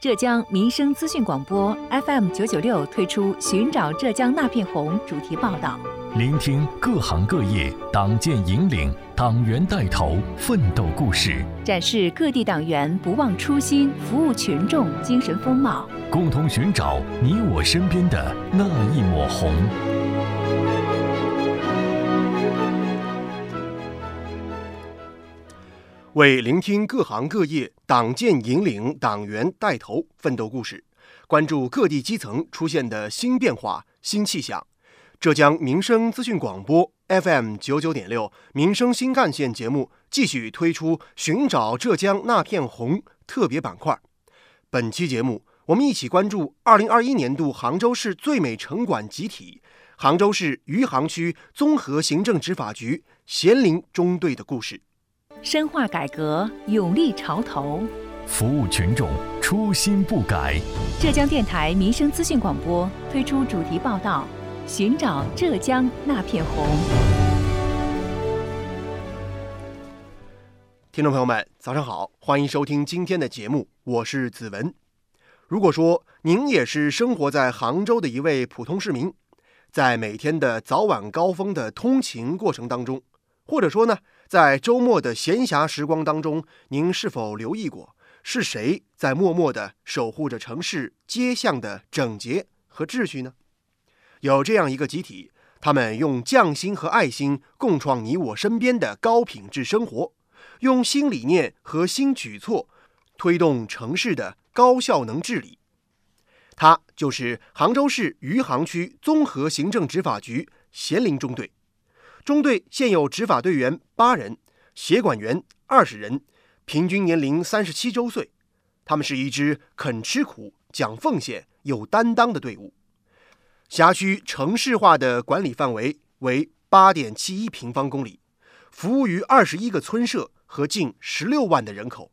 浙江民生资讯广播 FM 九九六推出“寻找浙江那片红”主题报道，聆听各行各业党建引领、党员带头奋斗故事，展示各地党员不忘初心、服务群众精神风貌，共同寻找你我身边的那一抹红。为聆听各行各业党建引领、党员带头奋斗故事，关注各地基层出现的新变化、新气象。浙江民生资讯广播 FM 九九点六民生新干线节目继续推出“寻找浙江那片红”特别板块。本期节目，我们一起关注二零二一年度杭州市最美城管集体——杭州市余杭区综合行政执法局咸宁中队的故事。深化改革，勇立潮头，服务群众，初心不改。浙江电台民生资讯广播推出主题报道：寻找浙江那片红。听众朋友们，早上好，欢迎收听今天的节目，我是子文。如果说您也是生活在杭州的一位普通市民，在每天的早晚高峰的通勤过程当中，或者说呢？在周末的闲暇时光当中，您是否留意过是谁在默默地守护着城市街巷的整洁和秩序呢？有这样一个集体，他们用匠心和爱心共创你我身边的高品质生活，用新理念和新举措推动城市的高效能治理。他就是杭州市余杭区综合行政执法局咸宁中队。中队现有执法队员八人，协管员二十人，平均年龄三十七周岁。他们是一支肯吃苦、讲奉献、有担当的队伍。辖区城市化的管理范围为八点七一平方公里，服务于二十一个村社和近十六万的人口。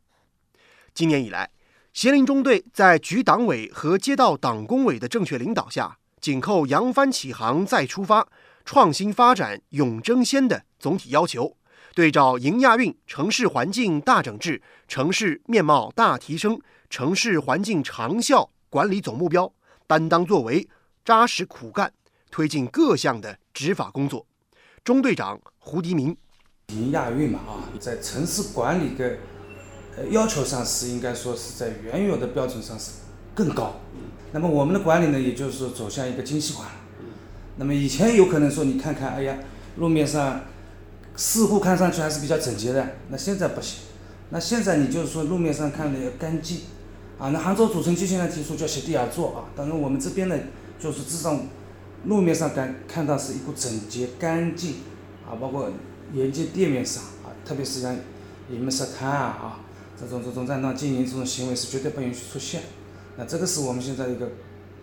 今年以来，协宁中队在局党委和街道党工委的正确领导下，紧扣“扬帆起航再出发”。创新发展永争先的总体要求，对照迎亚运城市环境大整治、城市面貌大提升、城市环境长效管理总目标，担当作为，扎实苦干，推进各项的执法工作。中队长胡迪明，迎亚运嘛啊，在城市管理的呃要求上是应该说是在原有的标准上是更高。那么我们的管理呢，也就是说走向一个精细化。那么以前有可能说你看看，哎呀，路面上似乎看上去还是比较整洁的。那现在不行，那现在你就是说路面上看的要干净，啊，那杭州主城区现在提出叫席地而坐啊。当然我们这边呢，就是至少路面上感看到是一股整洁干净，啊，包括沿街店面上啊，特别是像你们食摊啊啊，这种这种乱当经营这种行为是绝对不允许出现。那这个是我们现在一个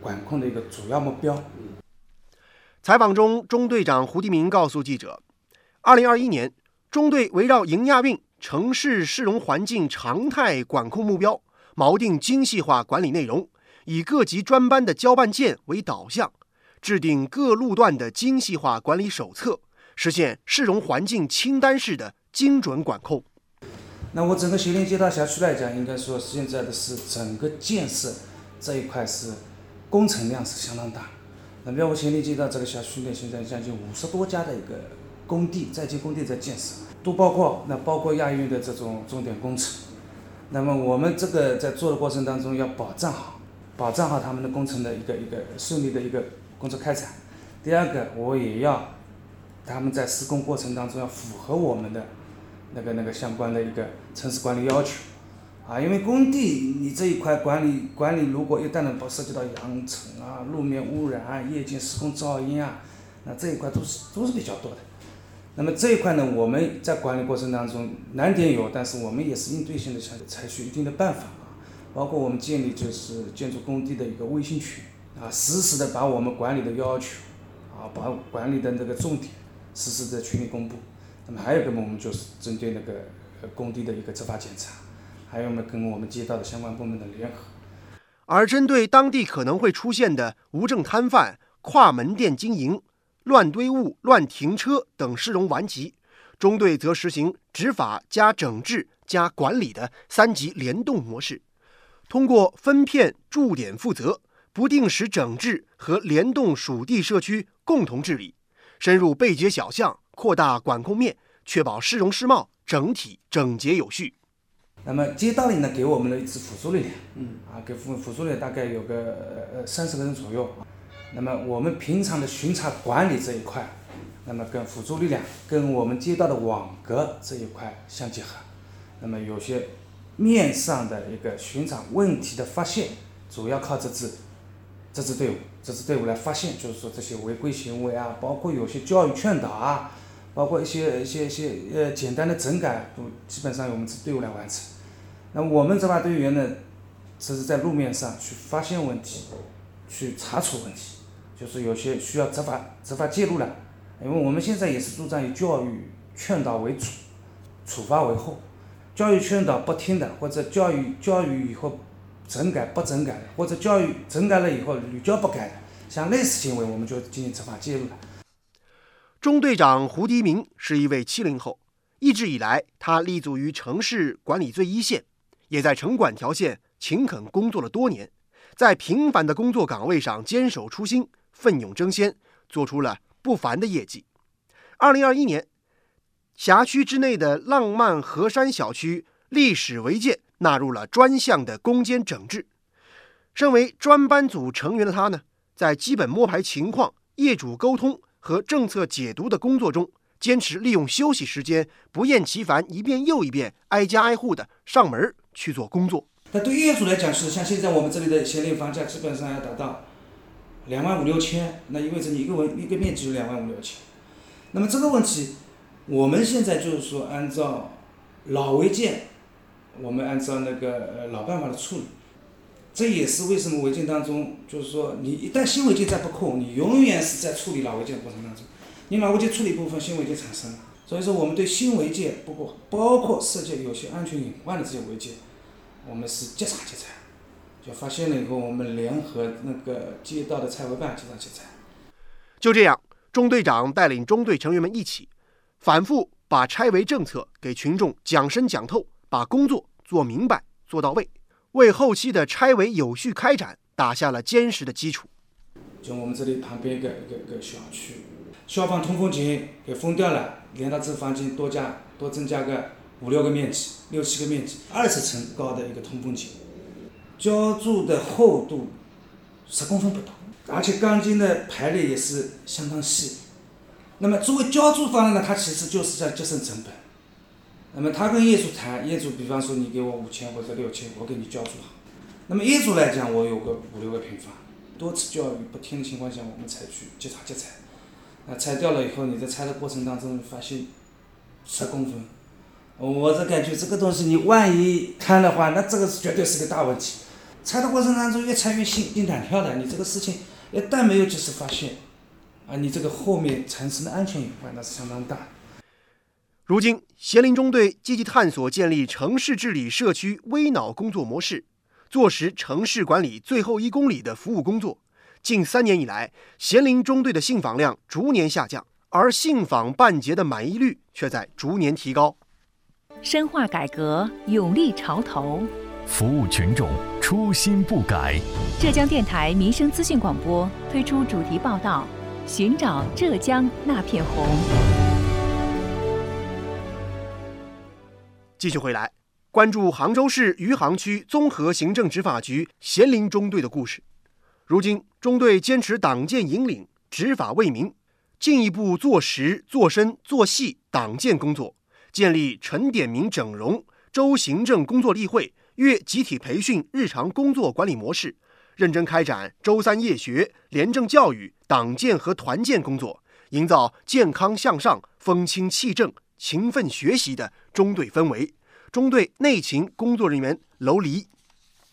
管控的一个主要目标。采访中，中队长胡迪明告诉记者：“二零二一年，中队围绕迎亚运城市市容环境常态管控目标，锚定精细化管理内容，以各级专班的交办件为导向，制定各路段的精细化管理手册，实现市容环境清单式的精准管控。”那我整个咸宁街道辖区来讲，应该说现在的是整个建设这一块是工程量是相当大。那么我前年街道这个小区呢，现在将近五十多家的一个工地在建工地在建设，都包括那包括亚运的这种重点工程。那么我们这个在做的过程当中要保障好，保障好他们的工程的一个一个顺利的一个工作开展。第二个，我也要他们在施工过程当中要符合我们的那个那个相关的一个城市管理要求。啊，因为工地你这一块管理管理，如果一旦呢不涉及到扬尘啊、路面污染啊、夜间施工噪音啊，那这一块都是都是比较多的。那么这一块呢，我们在管理过程当中难点有，但是我们也是应对性的采采取一定的办法啊，包括我们建立就是建筑工地的一个微信群啊，实时的把我们管理的要求啊，把管理的那个重点实时在群里公布。那么还有一个呢，我们就是针对那个工地的一个执法检查。还有呢，跟我们街道的相关部门的联合。而针对当地可能会出现的无证摊贩、跨门店经营、乱堆物、乱停车等市容顽疾，中队则实行执法加整治加管理的三级联动模式，通过分片驻点负责、不定时整治和联动属地社区共同治理，深入背街小巷，扩大管控面，确保市容市貌整体整洁有序。那么街道里呢，给我们了一支辅助力量，嗯，啊，给辅辅助力量大概有个呃三十个人左右。那么我们平常的巡查管理这一块，那么跟辅助力量、跟我们街道的网格这一块相结合。那么有些面上的一个巡查问题的发现，主要靠这支这支队伍，这支队伍来发现，就是说这些违规行为啊，包括有些教育劝导啊，包括一些一些一些呃简单的整改，都基本上由我们这队伍来完成。那我们执法队员呢，只是在路面上去发现问题，去查处问题，就是有些需要执法执法介入了，因为我们现在也是主张以教育劝导为主，处罚为后。教育劝导不听的，或者教育教育以后整改不整改的，或者教育整改了以后屡教不改的，像类似行为，我们就进行执法介入了。中队长胡迪明是一位七零后，一直以来他立足于城市管理最一线。也在城管条线勤恳工作了多年，在平凡的工作岗位上坚守初心、奋勇争先，做出了不凡的业绩。二零二一年，辖区之内的浪漫河山小区历史违建纳入了专项的攻坚整治。身为专班组成员的他呢，在基本摸排情况、业主沟通和政策解读的工作中。坚持利用休息时间，不厌其烦，一遍又一遍，挨家挨户的上门去做工作。那对业主来讲，是像现在我们这里的闲龄房价基本上要达到两万五六千，那意味着你一个文一个面积有两万五六千。那么这个问题，我们现在就是说按照老违建，我们按照那个呃老办法的处理。这也是为什么违建当中，就是说你一旦新违建再不控，你永远是在处理老违建过程当中。你老违建处理部分，新违建产生了，所以说我们对新违建，不过包括涉及有些安全隐患的这些违建，我们是稽查稽查，就发现了以后，我们联合那个街道的拆违办稽查稽查。就这样，中队长带领中队成员们一起，反复把拆违政策给群众讲深讲透，把工作做明白做到位，为后期的拆违有序开展打下了坚实的基础。就我们这里旁边一个一个一个小区。消防通风井给封掉了，连到这房间多加多增加个五六个面积，六七个面积，二十层高的一个通风井，浇筑的厚度十公分不到，而且钢筋的排列也是相当细。那么作为浇筑方呢，它其实就是在节省成本。那么他跟业主谈，业主比方说你给我五千或者六千，我给你浇筑好。那么业主来讲，我有个五六个平方，多次教育不听的情况下，我们采取即查即拆。啊，拆掉了以后，你在拆的过程当中发现十公分，我是感觉这个东西你万一看的话，那这个是绝对是个大问题。拆的过程当中越拆越心惊胆跳的，你这个事情一旦没有及时发现，啊，你这个后面产生的安全隐患那是相当大。如今，咸宁中队积极探索建立城市治理社区微脑工作模式，做实城市管理最后一公里的服务工作。近三年以来，咸宁中队的信访量逐年下降，而信访办结的满意率却在逐年提高。深化改革，勇立潮头，服务群众，初心不改。浙江电台民生资讯广播推出主题报道：寻找浙江那片红。继续回来，关注杭州市余杭区综合行政执法局咸宁中队的故事。如今，中队坚持党建引领、执法为民，进一步做实、做深、做细党建工作，建立陈点名整容、周行政工作例会、月集体培训日常工作管理模式，认真开展周三夜学、廉政教育、党建和团建工作，营造健康向上、风清气正、勤奋学习的中队氛围。中队内勤工作人员楼黎。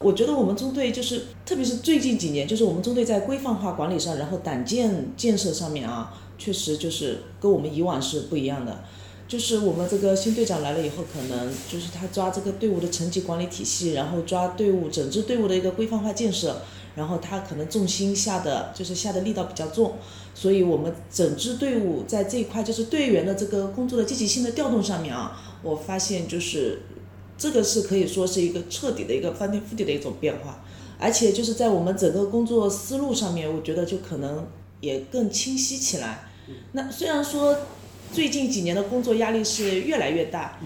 我觉得我们中队就是，特别是最近几年，就是我们中队在规范化管理上，然后党建建设上面啊，确实就是跟我们以往是不一样的。就是我们这个新队长来了以后，可能就是他抓这个队伍的层级管理体系，然后抓队伍整支队伍的一个规范化建设，然后他可能重心下的就是下的力道比较重，所以我们整支队伍在这一块就是队员的这个工作的积极性的调动上面啊，我发现就是。这个是可以说是一个彻底的一个翻天覆地的一种变化，而且就是在我们整个工作思路上面，我觉得就可能也更清晰起来。那虽然说最近几年的工作压力是越来越大，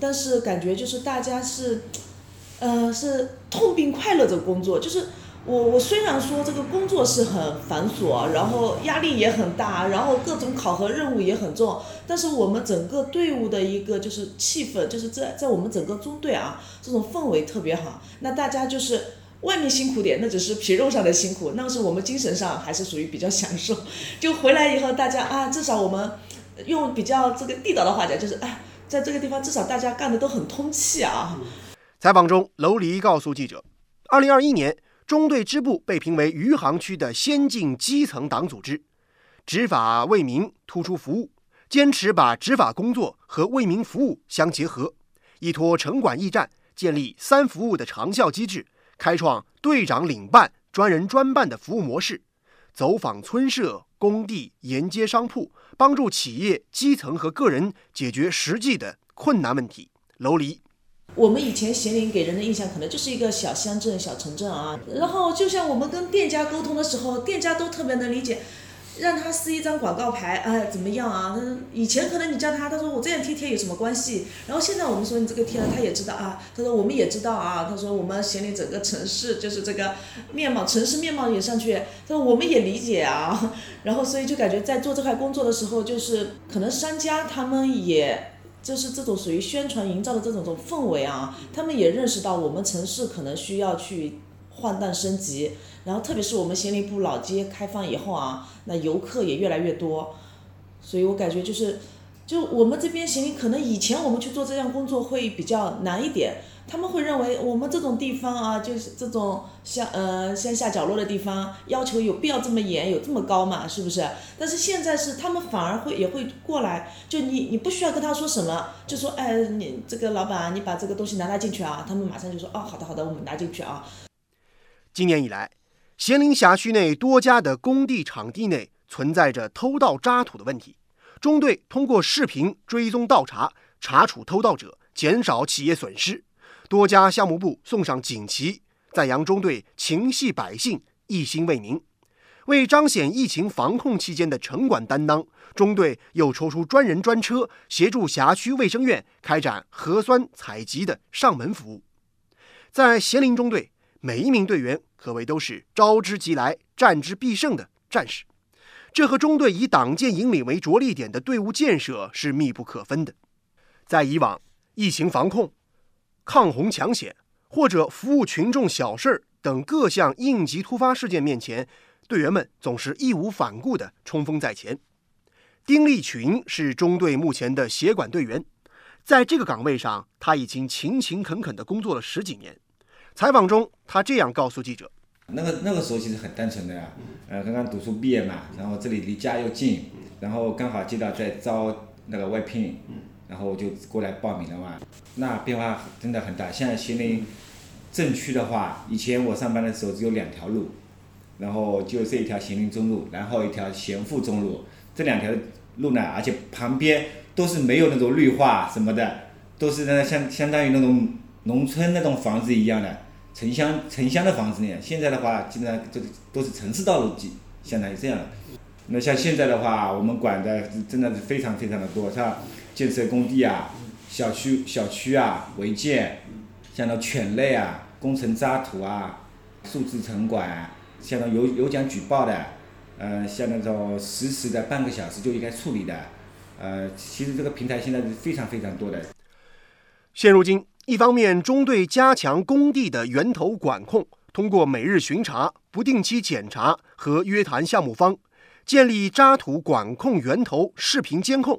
但是感觉就是大家是，呃，是痛并快乐着工作。就是我我虽然说这个工作是很繁琐，然后压力也很大，然后各种考核任务也很重，但是我们整个队伍的一个就是气氛，就是在在我们整个中队啊，这种氛围特别好。那大家就是外面辛苦点，那只是皮肉上的辛苦，那是我们精神上还是属于比较享受。就回来以后，大家啊，至少我们用比较这个地道的话讲，就是哎。在这个地方，至少大家干的都很通气啊。采访中，楼黎告诉记者，二零二一年中队支部被评为余杭区的先进基层党组织，执法为民，突出服务，坚持把执法工作和为民服务相结合，依托城管驿站，建立三服务的长效机制，开创队长领办、专人专办的服务模式，走访村社、工地、沿街商铺。帮助企业基层和个人解决实际的困难问题。楼黎，我们以前咸宁给人的印象可能就是一个小乡镇、小城镇啊。然后就像我们跟店家沟通的时候，店家都特别能理解。让他撕一张广告牌，哎，怎么样啊？以前可能你叫他，他说我这样贴贴有什么关系？然后现在我们说你这个贴了，他也知道啊。他说我们也知道啊。他说我们咸宁整个城市就是这个面貌，城市面貌也上去。他说我们也理解啊。然后所以就感觉在做这块工作的时候，就是可能商家他们也就是这种属于宣传营造的这种种氛围啊，他们也认识到我们城市可能需要去。换弹升级，然后特别是我们咸宁部老街开放以后啊，那游客也越来越多，所以我感觉就是，就我们这边咸宁可能以前我们去做这项工作会比较难一点，他们会认为我们这种地方啊，就是这种乡呃乡下角落的地方，要求有必要这么严，有这么高嘛，是不是？但是现在是他们反而会也会过来，就你你不需要跟他说什么，就说哎你这个老板你把这个东西拿拿进去啊，他们马上就说哦好的好的我们拿进去啊。今年以来，咸宁辖区内多家的工地场地内存在着偷盗渣土的问题。中队通过视频追踪倒查，查处偷盗者，减少企业损失。多家项目部送上锦旗，赞扬中队情系百姓，一心为民。为彰显疫情防控期间的城管担当，中队又抽出专人专车，协助辖区卫生院开展核酸采集的上门服务。在咸宁中队。每一名队员可谓都是招之即来、战之必胜的战士，这和中队以党建引领为着力点的队伍建设是密不可分的。在以往疫情防控、抗洪抢险或者服务群众小事儿等各项应急突发事件面前，队员们总是义无反顾地冲锋在前。丁立群是中队目前的协管队员，在这个岗位上，他已经勤勤恳恳地工作了十几年。采访中，他这样告诉记者：“那个那个时候其实很单纯的呀，呃，刚刚读书毕业嘛，然后这里离家又近，然后刚好接到在招那个外聘，然后就过来报名了嘛。那变化真的很大。现在咸宁镇区的话，以前我上班的时候只有两条路，然后就这一条咸宁中路，然后一条咸富中路，这两条路呢，而且旁边都是没有那种绿化什么的，都是那相相当于那种农村那种房子一样的。”城乡城乡的房子呢，现在的话基本上这个都是城市道路，基相当于这样的。那像现在的话，我们管的真的是非常非常的多，像建设工地啊、小区小区啊、违建，像那犬类啊、工程渣土啊、数字城管，像那有有奖举报的，呃，像那种实时的半个小时就应该处理的，呃，其实这个平台现在是非常非常多的。现如今。一方面，中队加强工地的源头管控，通过每日巡查、不定期检查和约谈项目方，建立渣土管控源头视频监控；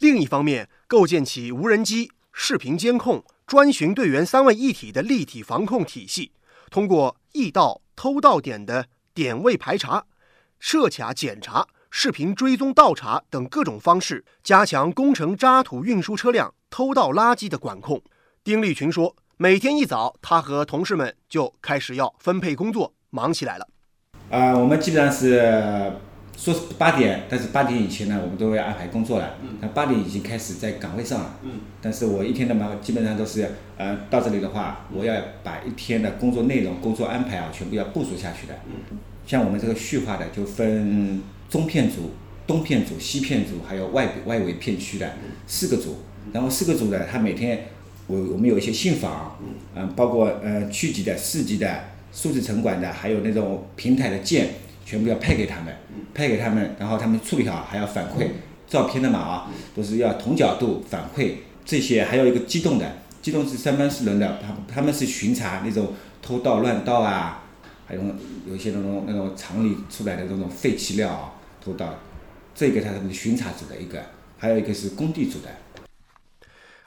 另一方面，构建起无人机、视频监控、专巡队员三位一体的立体防控体系，通过易盗、偷盗点的点位排查、设卡检查、视频追踪倒查等各种方式，加强工程渣土运输车辆偷盗垃圾的管控。丁立群说：“每天一早，他和同事们就开始要分配工作，忙起来了。啊，我们基本上是说是八点，但是八点以前呢，我们都要安排工作了。嗯那八点已经开始在岗位上了。嗯但是我一天的忙基本上都是，呃，到这里的话，我要把一天的工作内容、工作安排啊，全部要部署下去的。嗯像我们这个序化的，就分中片组、东片组、西片组，还有外外围片区的四个组。然后四个组的，他每天我我们有一些信访，嗯，包括呃区级的、市级的、数字城管的，还有那种平台的件。全部要派给他们，派给他们，然后他们处理好还要反馈照片的嘛啊，都是要同角度反馈这些，还有一个机动的，机动是三班四轮的，他他们是巡查那种偷盗乱盗啊，还有有一些那种那种厂里出来的那种废弃料啊偷盗，这个他是巡查组的一个，还有一个是工地组的。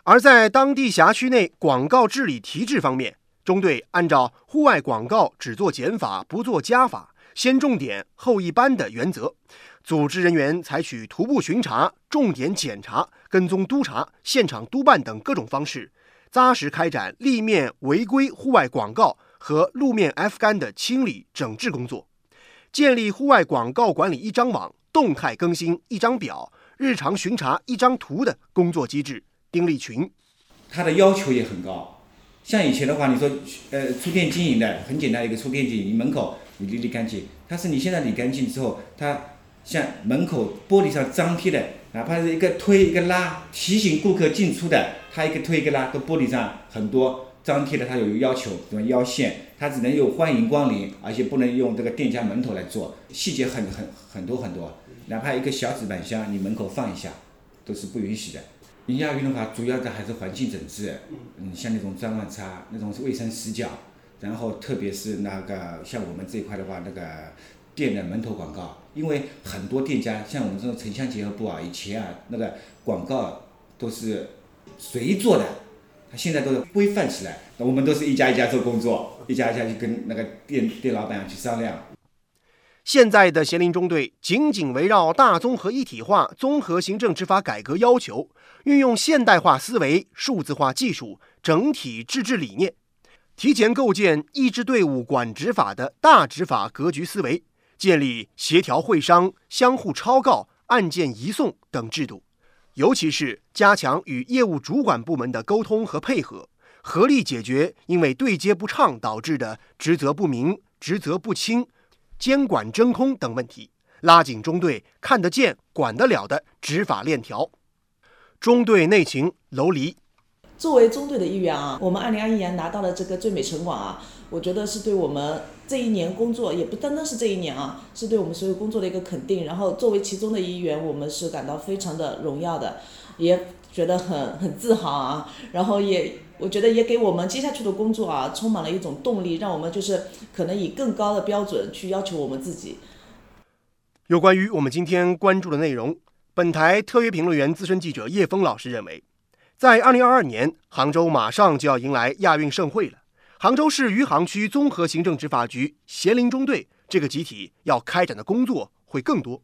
而在当地辖区内广告治理提质方面，中队按照户外广告只做减法不做加法。先重点后一般的原则，组织人员采取徒步巡查、重点检查、跟踪督查、现场督办等各种方式，扎实开展立面违规户外广告和路面 F 杆的清理整治工作，建立户外广告管理一张网、动态更新一张表、日常巡查一张图的工作机制。丁立群，他的要求也很高，像以前的话，你说，呃，出店经营的很简单，一个出店经营，你门口。你理理干净，但是你现在理干净之后，它像门口玻璃上张贴的，哪怕是一个推一个拉，提醒顾客进出的，它一个推一个拉，都玻璃上很多张贴的，它有要求，什么腰线，它只能有欢迎光临，而且不能用这个店家门头来做，细节很很很多很多，哪怕一个小纸板箱，你门口放一下，都是不允许的。营亚运的话，主要的还是环境整治，嗯，像那种脏乱差，那种是卫生死角。然后，特别是那个像我们这一块的话，那个店的门头广告，因为很多店家像我们这种城乡结合部啊，以前啊那个广告都是谁做的，他现在都是规范起来，那我们都是一家一家做工作，一家一家去跟那个店店老板去商量。现在的咸宁中队紧紧围绕大综合一体化、综合行政执法改革要求，运用现代化思维、数字化技术、整体自治理念。提前构建一支队伍管执法的大执法格局思维，建立协调会商、相互抄告、案件移送等制度，尤其是加强与业务主管部门的沟通和配合，合力解决因为对接不畅导致的职责不明、职责不清、监管真空等问题，拉紧中队看得见、管得了的执法链条。中队内勤楼离。作为中队的一员啊，我们二零二一年拿到了这个最美城管啊，我觉得是对我们这一年工作，也不单单是这一年啊，是对我们所有工作的一个肯定。然后作为其中的一员，我们是感到非常的荣耀的，也觉得很很自豪啊。然后也我觉得也给我们接下去的工作啊，充满了一种动力，让我们就是可能以更高的标准去要求我们自己。有关于我们今天关注的内容，本台特约评论员、资深记者叶峰老师认为。在二零二二年，杭州马上就要迎来亚运盛会了。杭州市余杭区综合行政执法局协林中队这个集体要开展的工作会更多，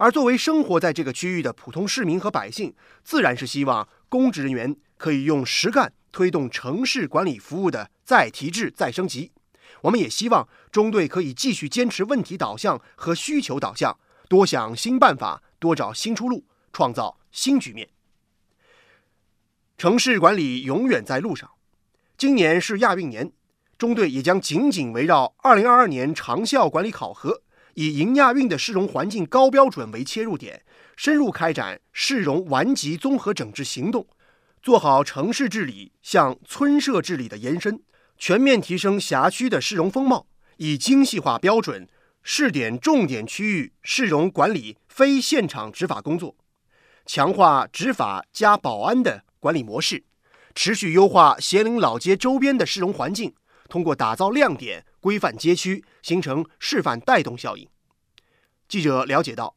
而作为生活在这个区域的普通市民和百姓，自然是希望公职人员可以用实干推动城市管理服务的再提质、再升级。我们也希望中队可以继续坚持问题导向和需求导向，多想新办法，多找新出路，创造新局面。城市管理永远在路上。今年是亚运年，中队也将紧紧围绕2022年长效管理考核，以迎亚运的市容环境高标准为切入点，深入开展市容顽疾综合整治行动，做好城市治理向村社治理的延伸，全面提升辖区的市容风貌，以精细化标准试点重点区域市容管理非现场执法工作，强化执法加保安的。管理模式，持续优化咸宁老街周边的市容环境，通过打造亮点、规范街区，形成示范带动效应。记者了解到，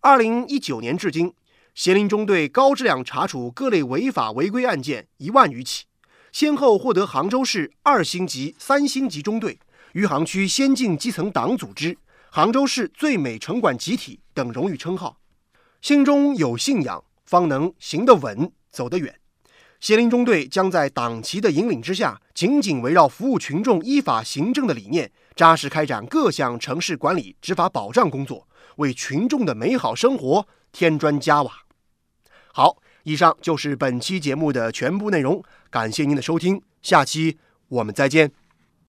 二零一九年至今，咸宁中队高质量查处各类违法违规案件一万余起，先后获得杭州市二星级、三星级中队、余杭区先进基层党组织、杭州市最美城管集体等荣誉称号。心中有信仰，方能行得稳、走得远。协林中队将在党旗的引领之下，紧紧围绕服务群众、依法行政的理念，扎实开展各项城市管理执法保障工作，为群众的美好生活添砖加瓦。好，以上就是本期节目的全部内容，感谢您的收听，下期我们再见。